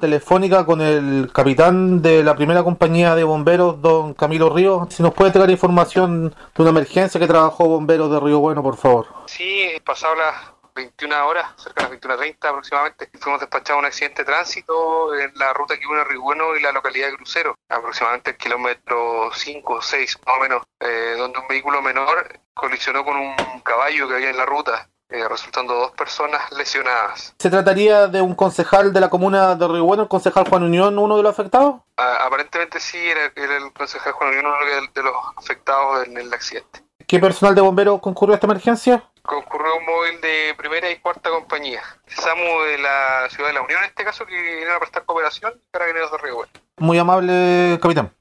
telefónica con el capitán de la primera compañía de bomberos, don Camilo Ríos. Si nos puede entregar información de una emergencia que trabajó bomberos de Río Bueno, por favor. Sí, pasado las 21 horas, cerca de las 21.30 aproximadamente, fuimos despachados a un accidente de tránsito en la ruta que une Río Bueno y la localidad de Crucero, aproximadamente el kilómetro 5 o 6 más o menos, eh, donde un vehículo menor colisionó con un caballo que había en la ruta. Eh, resultando dos personas lesionadas. ¿Se trataría de un concejal de la comuna de Río Bueno, el concejal Juan Unión, uno de los afectados? Ah, aparentemente sí, era, era, el concejal Juan Unión uno de los afectados en el accidente. ¿Qué personal de bomberos concurrió a esta emergencia? Concurrió un móvil de primera y cuarta compañía. SAMU de la ciudad de la Unión, en este caso, que vinieron a prestar cooperación, Carabineros de Río Bueno. Muy amable, capitán.